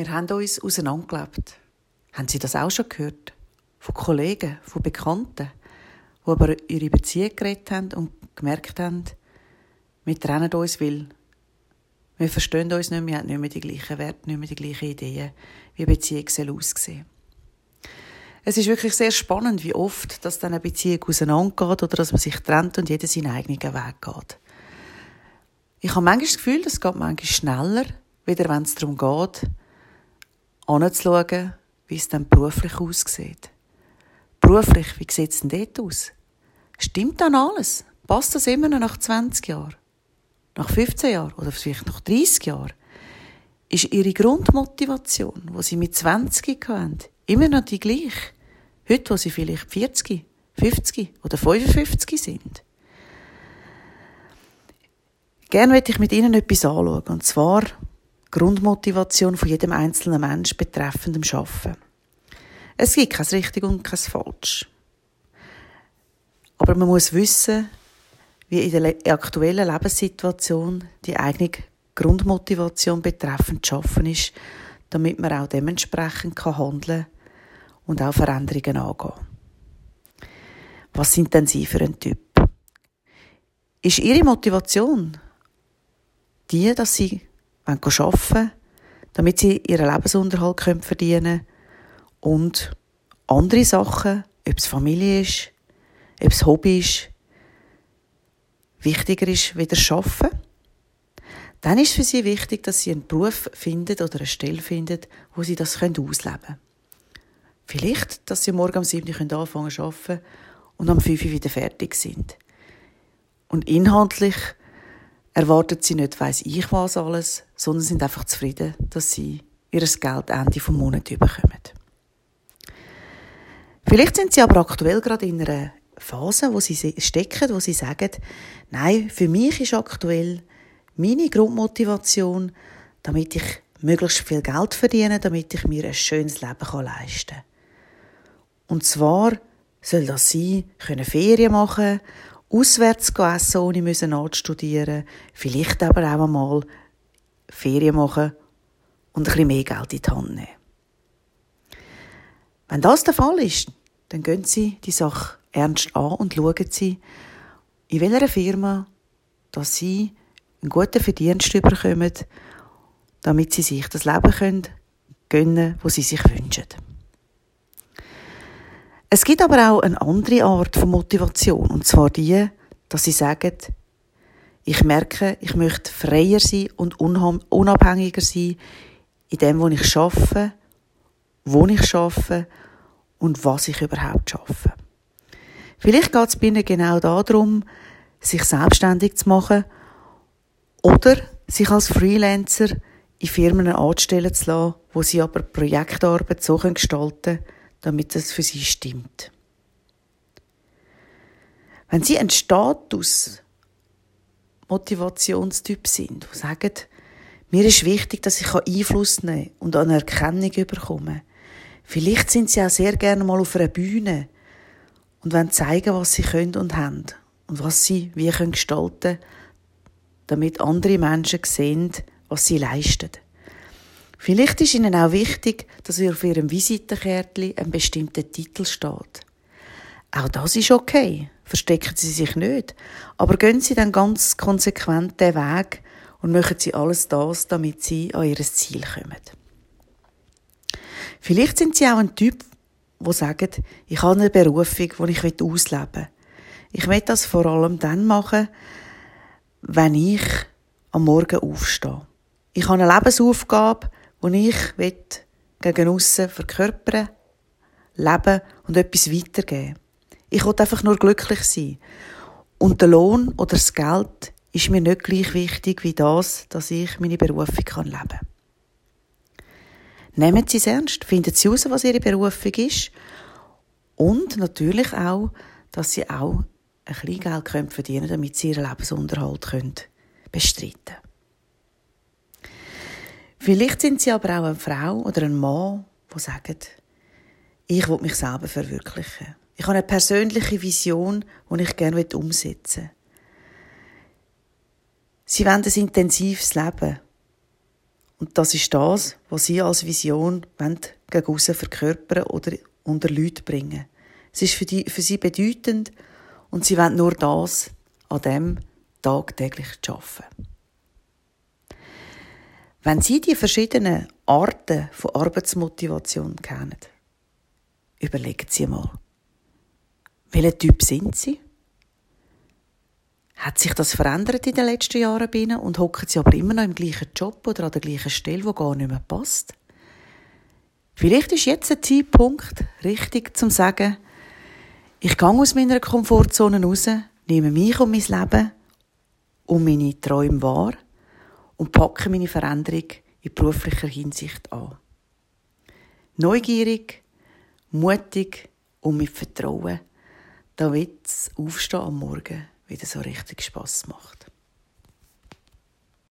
Wir haben uns auseinandergelebt. Haben Sie das auch schon gehört? Von Kollegen, von Bekannten, die über ihre Beziehung geredet haben und gemerkt haben, wir trennen uns, weil wir verstehen uns nicht mehr, wir haben nicht mehr die gleichen Werte, nicht mehr die gleichen Ideen, wie eine Beziehung soll aussehen Es ist wirklich sehr spannend, wie oft dass dann eine Beziehung auseinandergeht oder dass man sich trennt und jeder seinen eigenen Weg geht. Ich habe manchmal das Gefühl, es geht manchmal schneller, wieder wenn es darum geht, anzuschauen, wie es dann beruflich aussieht. Beruflich, wie sieht es denn dort aus? Stimmt dann alles? Passt das immer noch nach 20 Jahren? Nach 15 Jahren? Oder vielleicht nach 30 Jahren? Ist ihre Grundmotivation, die sie mit 20 hatten, immer noch die gleiche? Heute, wo sie vielleicht 40, 50 oder 55 sind? Gerne möchte ich mit Ihnen etwas anschauen, und zwar Grundmotivation von jedem einzelnen Mensch betreffend dem Arbeiten. Es gibt kein richtig und kein falsch. Aber man muss wissen, wie in der aktuellen Lebenssituation die eigene Grundmotivation betreffend zu schaffen ist, damit man auch dementsprechend handeln und auch Veränderungen angehen. Was sind denn Sie für ein Typ? Ist Ihre Motivation die, dass Sie arbeiten wollen, damit sie ihren Lebensunterhalt verdienen können und andere Sachen, ob es Familie ist, ob es Hobby ist, wichtiger ist, wieder arbeiten. Dann ist für sie wichtig, dass sie einen Beruf finden oder eine Stelle finden, wo sie das ausleben können. Vielleicht, dass sie morgen um 7 Uhr anfangen zu arbeiten und um 5 Uhr wieder fertig sind. Und inhaltlich erwartet sie nicht weiss ich was alles, sondern sind einfach zufrieden, dass sie ihr Geld Ende vom Monat bekommen. Vielleicht sind sie aber aktuell gerade in einer Phase, wo sie stecken, wo sie sagen, nein, für mich ist aktuell meine Grundmotivation, damit ich möglichst viel Geld verdiene, damit ich mir ein schönes Leben leisten kann. Und zwar soll das sein, können Ferien machen auswärts essen, ohne müssen nachzustudieren, vielleicht aber auch einmal Ferien machen und ein bisschen mehr Geld in die Hand nehmen. Wenn das der Fall ist, dann gehen Sie die Sache ernst an und schauen Sie, in welcher Firma dass Sie einen guten Verdienst bekommen, damit Sie sich das Leben können gönnen, wo Sie sich wünschen. Es gibt aber auch eine andere Art von Motivation, und zwar die, dass sie sagen, ich merke, ich möchte freier sein und unabhängiger sein in dem, wo ich schaffe, wo ich schaffe und was ich überhaupt schaffe. Vielleicht geht es bei ihnen genau darum, sich selbstständig zu machen oder sich als Freelancer in Firmen anstellen zu lassen, wo sie aber Projektarbeit so gestalten können, damit es für sie stimmt. Wenn sie ein Status Motivationstyp sind, die sagen, mir ist wichtig, dass ich Einfluss nehmen und eine Erkennung bekomme. Vielleicht sind sie auch sehr gerne mal auf einer Bühne und wollen zeigen, was sie können und haben und was sie wie können gestalten, damit andere Menschen sehen, was sie leisten. Vielleicht ist Ihnen auch wichtig, dass auf Ihrem Visitenkärtchen ein bestimmter Titel steht. Auch das ist okay. Verstecken Sie sich nicht. Aber gehen Sie dann ganz konsequent den Weg und machen Sie alles das, damit Sie an Ihr Ziel kommen. Vielleicht sind Sie auch ein Typ, der sagt, ich habe eine Berufung, die ich ausleben will. Ich will das vor allem dann machen, wenn ich am Morgen aufstehe. Ich habe eine Lebensaufgabe, die ich gegen aussen verkörpern, leben und etwas weitergeben. Ich will einfach nur glücklich sein. Und der Lohn oder das Geld ist mir nicht gleich wichtig wie das, dass ich meine Berufung leben kann. Nehmen Sie es ernst, finden Sie heraus, was Ihre Berufung ist. Und natürlich auch, dass Sie auch ein bisschen Geld verdienen können, damit Sie Ihren Lebensunterhalt bestreiten können. Vielleicht sind sie aber auch eine Frau oder ein Mann, die sagen, ich will mich selber verwirklichen. Ich habe eine persönliche Vision, die ich gerne umsetzen will. Sie wollen ein intensives Leben. Und das ist das, was Sie als Vision gegen aussen verkörpern oder unter Leute bringen. Es ist für, die, für Sie bedeutend und Sie wollen nur das an dem tagtäglich arbeiten. Wenn Sie die verschiedenen Arten von Arbeitsmotivation kennen, überlegen Sie mal, welcher Typ sind Sie? Hat sich das verändert in den letzten Jahren bei Ihnen und hocken Sie aber immer noch im gleichen Job oder an der gleichen Stelle, wo gar nicht mehr passt? Vielleicht ist jetzt ein Zeitpunkt richtig zum sagen, ich gehe aus meiner Komfortzone raus, nehme mich und mein Leben und meine Träume wahr und packe meine Veränderung in beruflicher Hinsicht an. Neugierig, mutig und mit Vertrauen, damit das Aufstehen am Morgen wieder so richtig Spass macht.